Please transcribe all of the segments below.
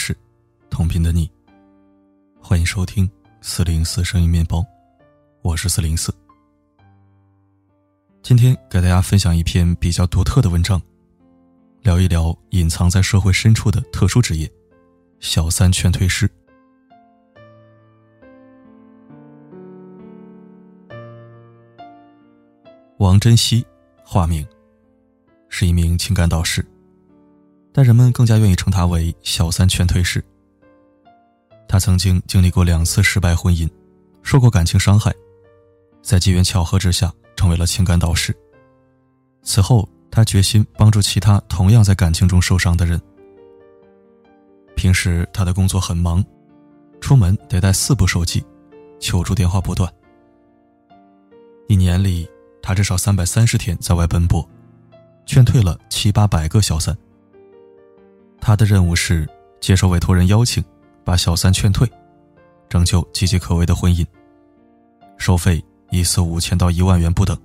事，同频的你。欢迎收听四零四声音面包，我是四零四。今天给大家分享一篇比较独特的文章，聊一聊隐藏在社会深处的特殊职业——小三劝退师。王珍惜，化名，是一名情感导师。但人们更加愿意称他为“小三劝退师”。他曾经经历过两次失败婚姻，受过感情伤害，在机缘巧合之下成为了情感导师。此后，他决心帮助其他同样在感情中受伤的人。平时他的工作很忙，出门得带四部手机，求助电话不断。一年里，他至少三百三十天在外奔波，劝退了七八百个小三。他的任务是接受委托人邀请，把小三劝退，拯救岌岌可危的婚姻。收费一次五千到一万元不等。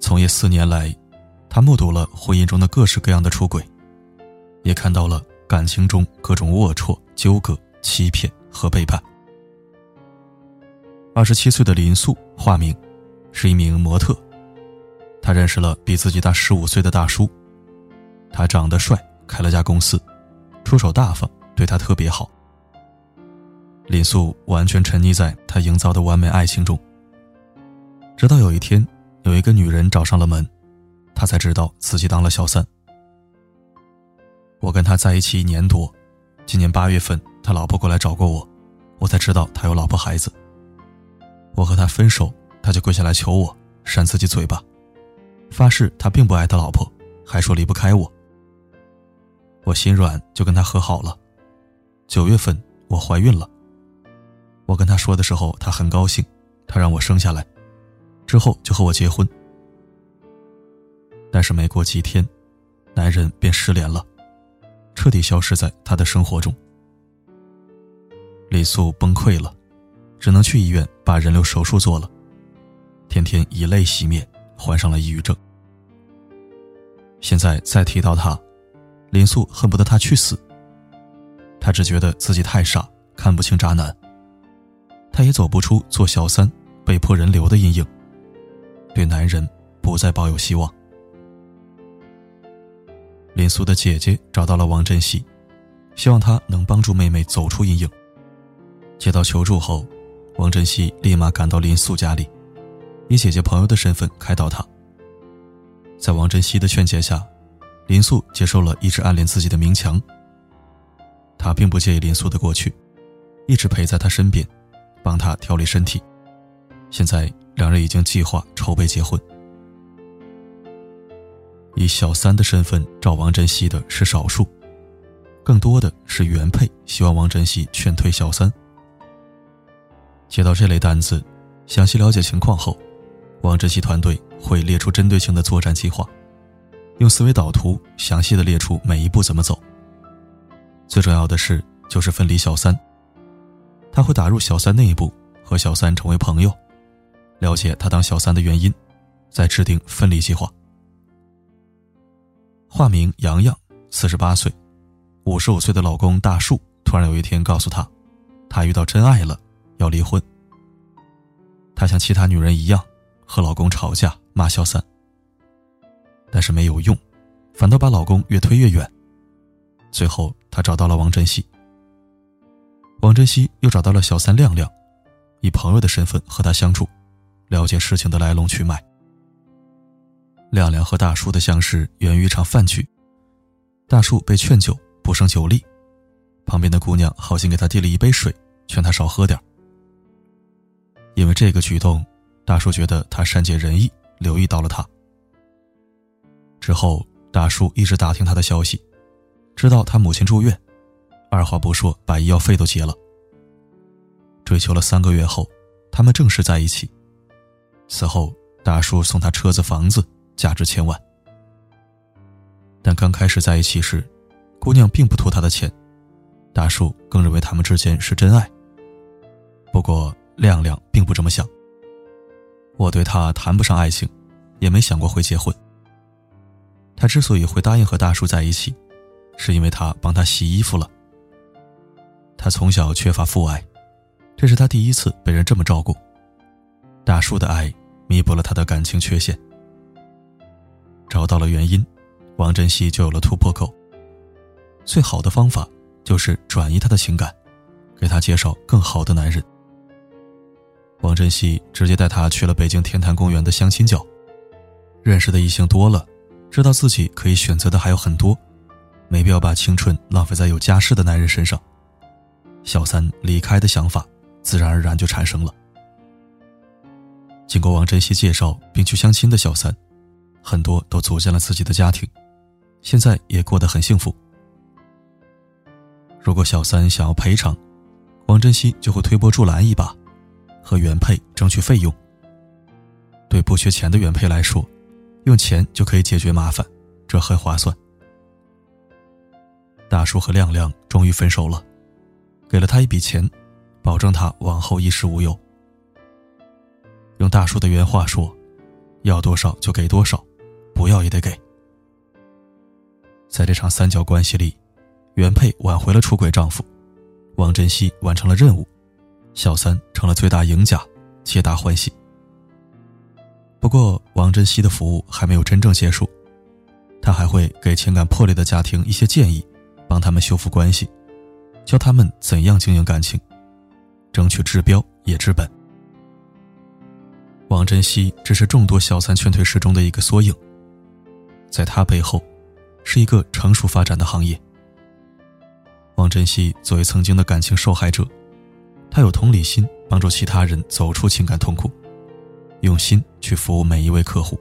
从业四年来，他目睹了婚姻中的各式各样的出轨，也看到了感情中各种龌龊、纠葛、欺骗和背叛。二十七岁的林素，化名，是一名模特。他认识了比自己大十五岁的大叔，他长得帅。开了家公司，出手大方，对他特别好。林素完全沉溺在他营造的完美爱情中。直到有一天，有一个女人找上了门，他才知道自己当了小三。我跟他在一起一年多，今年八月份他老婆过来找过我，我才知道他有老婆孩子。我和他分手，他就跪下来求我扇自己嘴巴，发誓他并不爱他老婆，还说离不开我。我心软，就跟他和好了。九月份我怀孕了。我跟他说的时候，他很高兴，他让我生下来，之后就和我结婚。但是没过几天，男人便失联了，彻底消失在他的生活中。李素崩溃了，只能去医院把人流手术做了，天天以泪洗面，患上了抑郁症。现在再提到他。林素恨不得他去死。他只觉得自己太傻，看不清渣男。他也走不出做小三、被迫人流的阴影，对男人不再抱有希望。林素的姐姐找到了王珍惜，希望他能帮助妹妹走出阴影。接到求助后，王珍惜立马赶到林素家里，以姐姐朋友的身份开导她。在王珍惜的劝解下。林素接受了一直暗恋自己的明强。他并不介意林素的过去，一直陪在他身边，帮他调理身体。现在两人已经计划筹备结婚。以小三的身份找王珍惜的是少数，更多的是原配希望王珍惜劝退小三。接到这类单子，详细了解情况后，王珍惜团队会列出针对性的作战计划。用思维导图详细的列出每一步怎么走。最重要的是，就是分离小三。他会打入小三内部，和小三成为朋友，了解他当小三的原因，再制定分离计划。化名洋洋，四十八岁，五十五岁的老公大树突然有一天告诉他，他遇到真爱了，要离婚。她像其他女人一样，和老公吵架，骂小三。但是没有用，反倒把老公越推越远。最后，她找到了王珍惜。王珍惜又找到了小三亮亮，以朋友的身份和他相处，了解事情的来龙去脉。亮亮和大叔的相识源于一场饭局，大叔被劝酒不胜酒力，旁边的姑娘好心给他递了一杯水，劝他少喝点因为这个举动，大叔觉得他善解人意，留意到了他。之后，大叔一直打听他的消息，知道他母亲住院，二话不说把医药费都结了。追求了三个月后，他们正式在一起。此后，大叔送他车子、房子，价值千万。但刚开始在一起时，姑娘并不图他的钱，大叔更认为他们之间是真爱。不过，亮亮并不这么想。我对他谈不上爱情，也没想过会结婚。他之所以会答应和大叔在一起，是因为他帮他洗衣服了。他从小缺乏父爱，这是他第一次被人这么照顾。大叔的爱弥补了他的感情缺陷。找到了原因，王珍惜就有了突破口。最好的方法就是转移他的情感，给他介绍更好的男人。王珍惜直接带他去了北京天坛公园的相亲角，认识的异性多了，知道自己可以选择的还有很多，没必要把青春浪费在有家室的男人身上。小三离开的想法自然而然就产生了。经过王珍惜介绍并去相亲的小三，很多都组建了自己的家庭，现在也过得很幸福。如果小三想要赔偿，王珍惜就会推波助澜一把，和原配争取费用。对不缺钱的原配来说，用钱就可以解决麻烦，这很划算。大叔和亮亮终于分手了。给了他一笔钱，保证他往后衣食无忧。用大叔的原话说：“要多少就给多少，不要也得给。”在这场三角关系里，原配挽回了出轨丈夫，王珍惜完成了任务，小三成了最大赢家，皆大欢喜。不过，王珍惜的服务还没有真正结束，他还会给情感破裂的家庭一些建议，帮他们修复关系。教他们怎样经营感情，争取治标也治本。王珍惜只是众多小三劝退师中的一个缩影，在他背后，是一个成熟发展的行业。王珍惜作为曾经的感情受害者，他有同理心，帮助其他人走出情感痛苦，用心去服务每一位客户。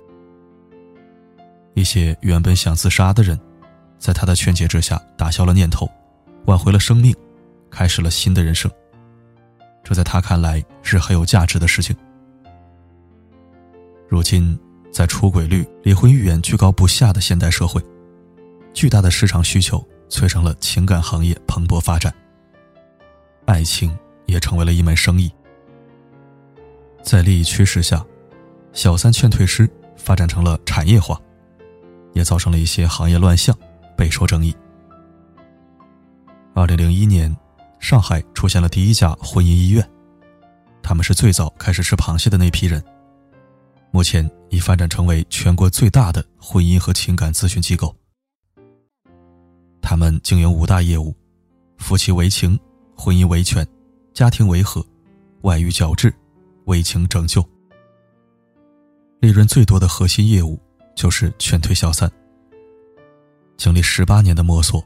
一些原本想自杀的人，在他的劝解之下，打消了念头。挽回了生命，开始了新的人生。这在他看来是很有价值的事情。如今，在出轨率、离婚率居高不下的现代社会，巨大的市场需求催生了情感行业蓬勃发展，爱情也成为了一门生意。在利益驱使下，小三劝退师发展成了产业化，也造成了一些行业乱象，备受争议。二零零一年，上海出现了第一家婚姻医院，他们是最早开始吃螃蟹的那批人。目前已发展成为全国最大的婚姻和情感咨询机构。他们经营五大业务：夫妻维情、婚姻维权、家庭维和、外遇矫治、为情拯救。利润最多的核心业务就是劝退小三。经历十八年的摸索。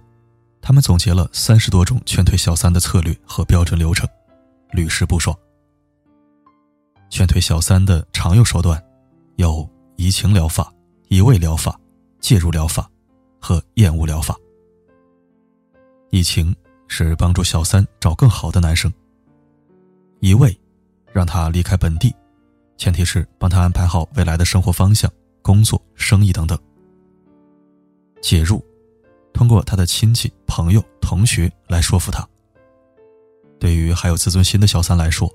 他们总结了三十多种劝退小三的策略和标准流程，屡试不爽。劝退小三的常用手段有移情疗法、移位疗法、介入疗法和厌恶疗法。移情是帮助小三找更好的男生。移位，让他离开本地，前提是帮他安排好未来的生活方向、工作、生意等等。介入。通过他的亲戚、朋友、同学来说服他。对于还有自尊心的小三来说，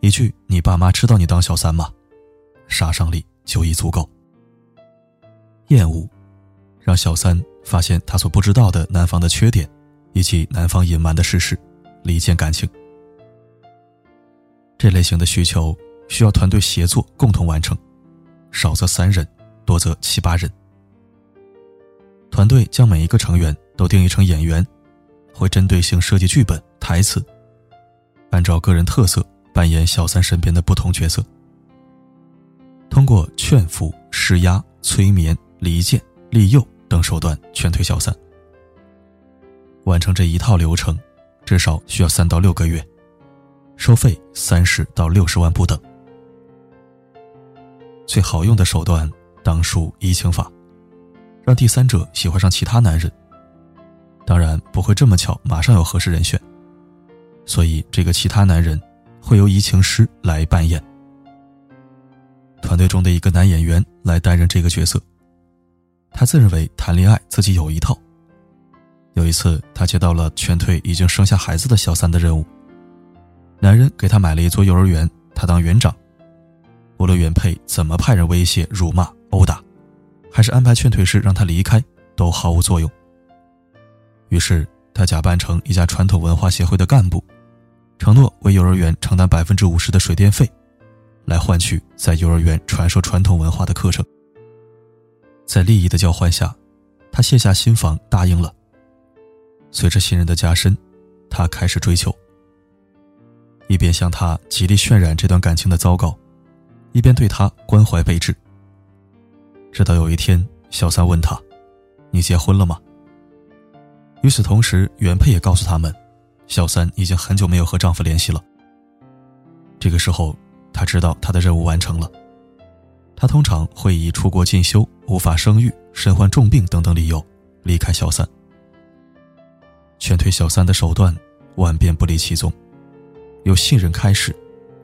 一句“你爸妈知道你当小三吗”，杀伤力就已足够。厌恶，让小三发现他所不知道的男方的缺点，以及男方隐瞒的事实，离间感情。这类型的需求需要团队协作共同完成，少则三人，多则七八人。团队将每一个成员都定义成演员，会针对性设计剧本、台词，按照个人特色扮演小三身边的不同角色。通过劝服、施压、催眠、离间、利诱等手段劝退小三。完成这一套流程，至少需要三到六个月，收费三十到六十万不等。最好用的手段当属移情法。让第三者喜欢上其他男人，当然不会这么巧，马上有合适人选。所以这个其他男人会由移情师来扮演。团队中的一个男演员来担任这个角色。他自认为谈恋爱自己有一套。有一次，他接到了劝退已经生下孩子的小三的任务。男人给他买了一座幼儿园，他当园长。无论原配怎么派人威胁、辱骂、殴打。还是安排劝退师让他离开，都毫无作用。于是他假扮成一家传统文化协会的干部，承诺为幼儿园承担百分之五十的水电费，来换取在幼儿园传授传统文化的课程。在利益的交换下，他卸下心防，答应了。随着信任的加深，他开始追求，一边向他极力渲染这段感情的糟糕，一边对他关怀备至。直到有一天，小三问他：“你结婚了吗？”与此同时，原配也告诉他们，小三已经很久没有和丈夫联系了。这个时候，她知道她的任务完成了。她通常会以出国进修、无法生育、身患重病等等理由离开小三。劝退小三的手段万变不离其宗，由信任开始，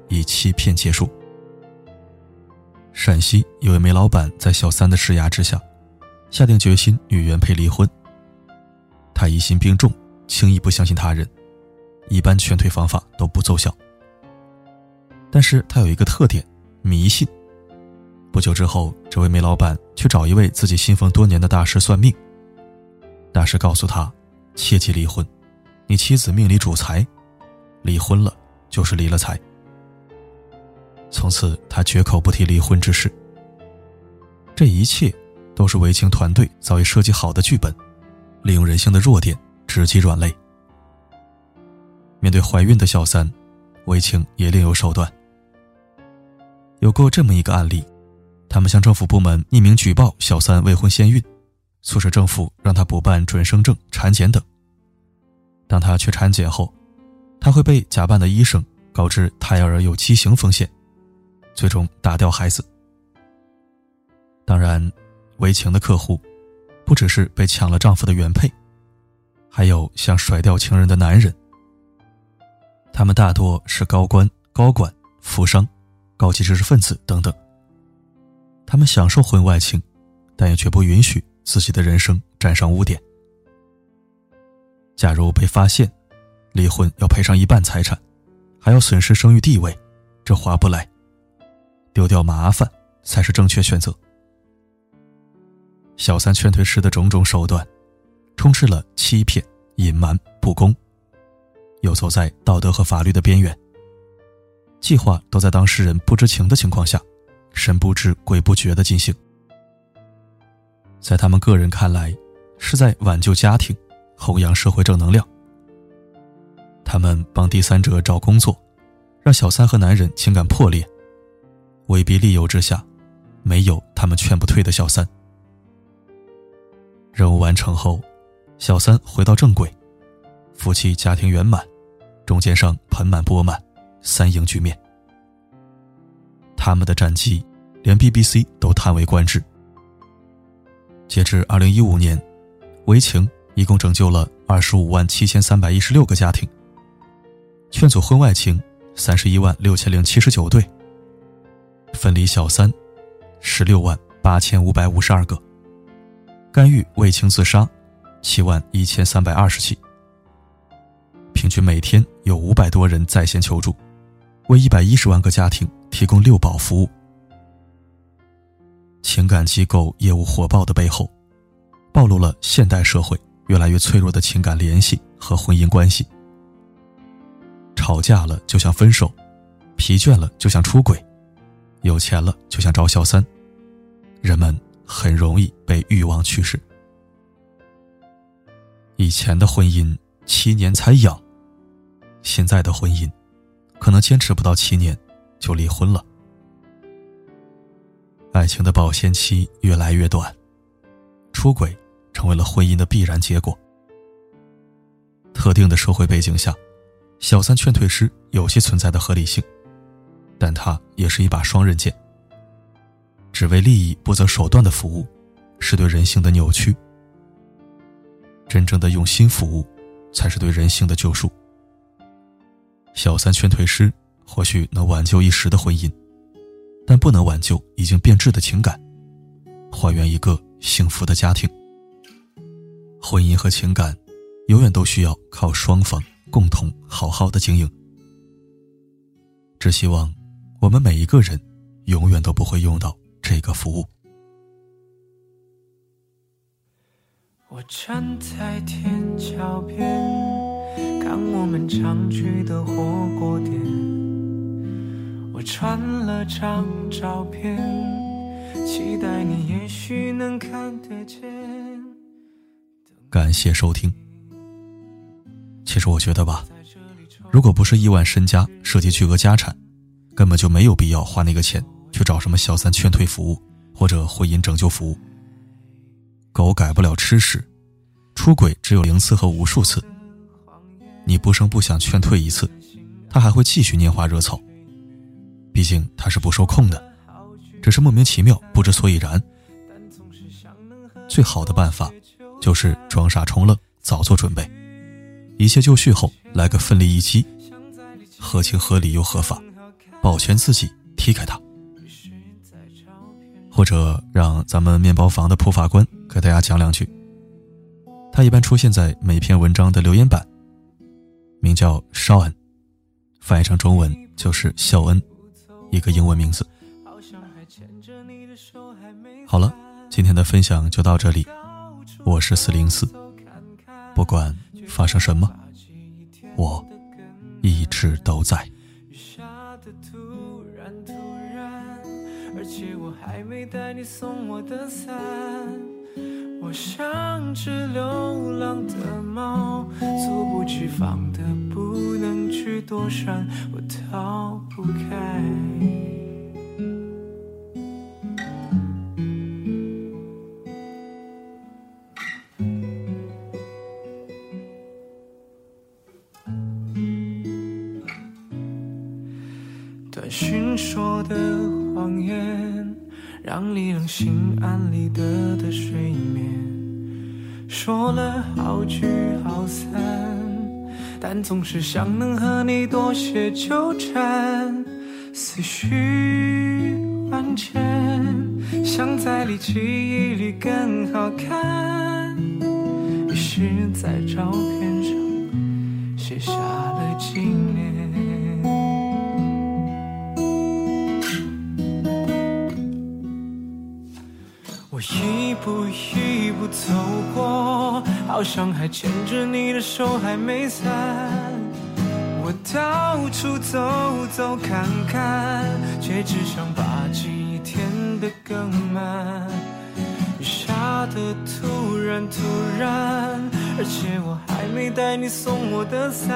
以欺骗结束。陕西有位煤老板在小三的施压之下，下定决心与原配离婚。他疑心病重，轻易不相信他人，一般劝退方法都不奏效。但是他有一个特点，迷信。不久之后，这位煤老板去找一位自己信奉多年的大师算命。大师告诉他，切忌离婚，你妻子命里主财，离婚了就是离了财。从此，他绝口不提离婚之事。这一切，都是韦青团队早已设计好的剧本，利用人性的弱点直击软肋。面对怀孕的小三，韦青也另有手段。有过这么一个案例。他们向政府部门匿名举报小三未婚先孕，促使政府让他补办准生证、产检等。当他去产检后，他会被假扮的医生告知胎儿有畸形风险，最终打掉孩子。当然，为情的客户不只是被抢了丈夫的原配，还有像甩掉情人的男人。他们大多是高官、高管、富商、高级知识分子等等。他们享受婚外情，但也绝不允许自己的人生沾上污点。假如被发现，离婚要赔上一半财产，还要损失声誉地位，这划不来。丢掉麻烦才是正确选择。小三劝退师的种种手段，充斥了欺骗、隐瞒、不公，游走在道德和法律的边缘。计划都在当事人不知情的情况下。神不知鬼不觉的进行，在他们个人看来，是在挽救家庭，弘扬社会正能量。他们帮第三者找工作，让小三和男人情感破裂，威逼利诱之下，没有他们劝不退的小三。任务完成后，小三回到正轨，夫妻家庭圆满，中间商盆满钵满，三赢局面。他们的战绩，连 BBC 都叹为观止。截至二零一五年，维情一共拯救了二十五万七千三百一十六个家庭，劝阻婚外情三十一万六千零七十九对，分离小三十六万八千五百五十二个，干预为情自杀七万一千三百二十起，平均每天有五百多人在线求助，为一百一十万个家庭。提供六保服务，情感机构业务火爆的背后，暴露了现代社会越来越脆弱的情感联系和婚姻关系。吵架了就想分手，疲倦了就想出轨，有钱了就想找小三，人们很容易被欲望驱使。以前的婚姻七年才养，现在的婚姻可能坚持不到七年。就离婚了，爱情的保鲜期越来越短，出轨成为了婚姻的必然结果。特定的社会背景下，小三劝退师有些存在的合理性，但它也是一把双刃剑。只为利益不择手段的服务，是对人性的扭曲。真正的用心服务，才是对人性的救赎。小三劝退师。或许能挽救一时的婚姻，但不能挽救已经变质的情感，还原一个幸福的家庭。婚姻和情感，永远都需要靠双方共同好好的经营。只希望我们每一个人，永远都不会用到这个服务。我站在天桥边，看我们常去的火锅店。我传了张照片，期待你也许能看得见。感谢收听。其实我觉得吧，如果不是亿万身家涉及巨额家产，根本就没有必要花那个钱去找什么小三劝退服务或者婚姻拯救服务。狗改不了吃屎，出轨只有零次和无数次。你不声不响劝退一次，他还会继续拈花惹草。毕竟他是不受控的，只是莫名其妙不知所以然。最好的办法就是装傻充愣，早做准备，一切就绪后来个奋力一击，合情合理又合法，保全自己，踢开他。或者让咱们面包房的普法官给大家讲两句。他一般出现在每篇文章的留言板，名叫绍恩，翻译成中文就是孝恩，一个英文名字。好了，今天的分享就到这里，我是四零四，不管发生什么，我一直都在。而且我还没带你送我的伞，我像只流浪的猫，猝不及防的不能去躲闪，我逃不开。说的谎言，让你能心安理得的睡眠。说了好聚好散，但总是想能和你多些纠缠。思绪万千，想在你记忆里更好看。于是，在照片上写下好像还牵着你的手还没散。我到处走走看看，却只想把记忆填得更满。雨下的突然突然，而且我还没带你送我的伞。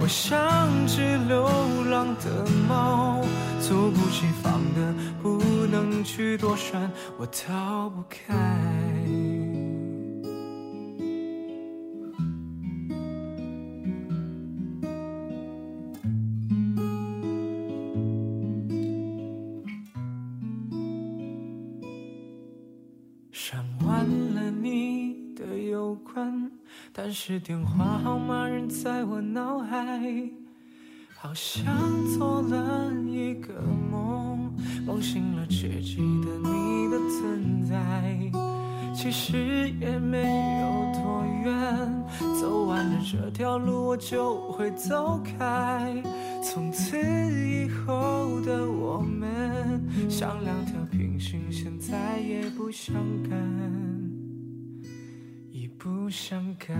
我像只流浪的猫，猝不及防的不能去躲闪，我逃不开。但是电话号码仍在我脑海，好像做了一个梦，梦醒了却记得你的存在。其实也没有多远，走完了这条路我就会走开。从此以后的我们，像两条平行线，再也不相干。不相干，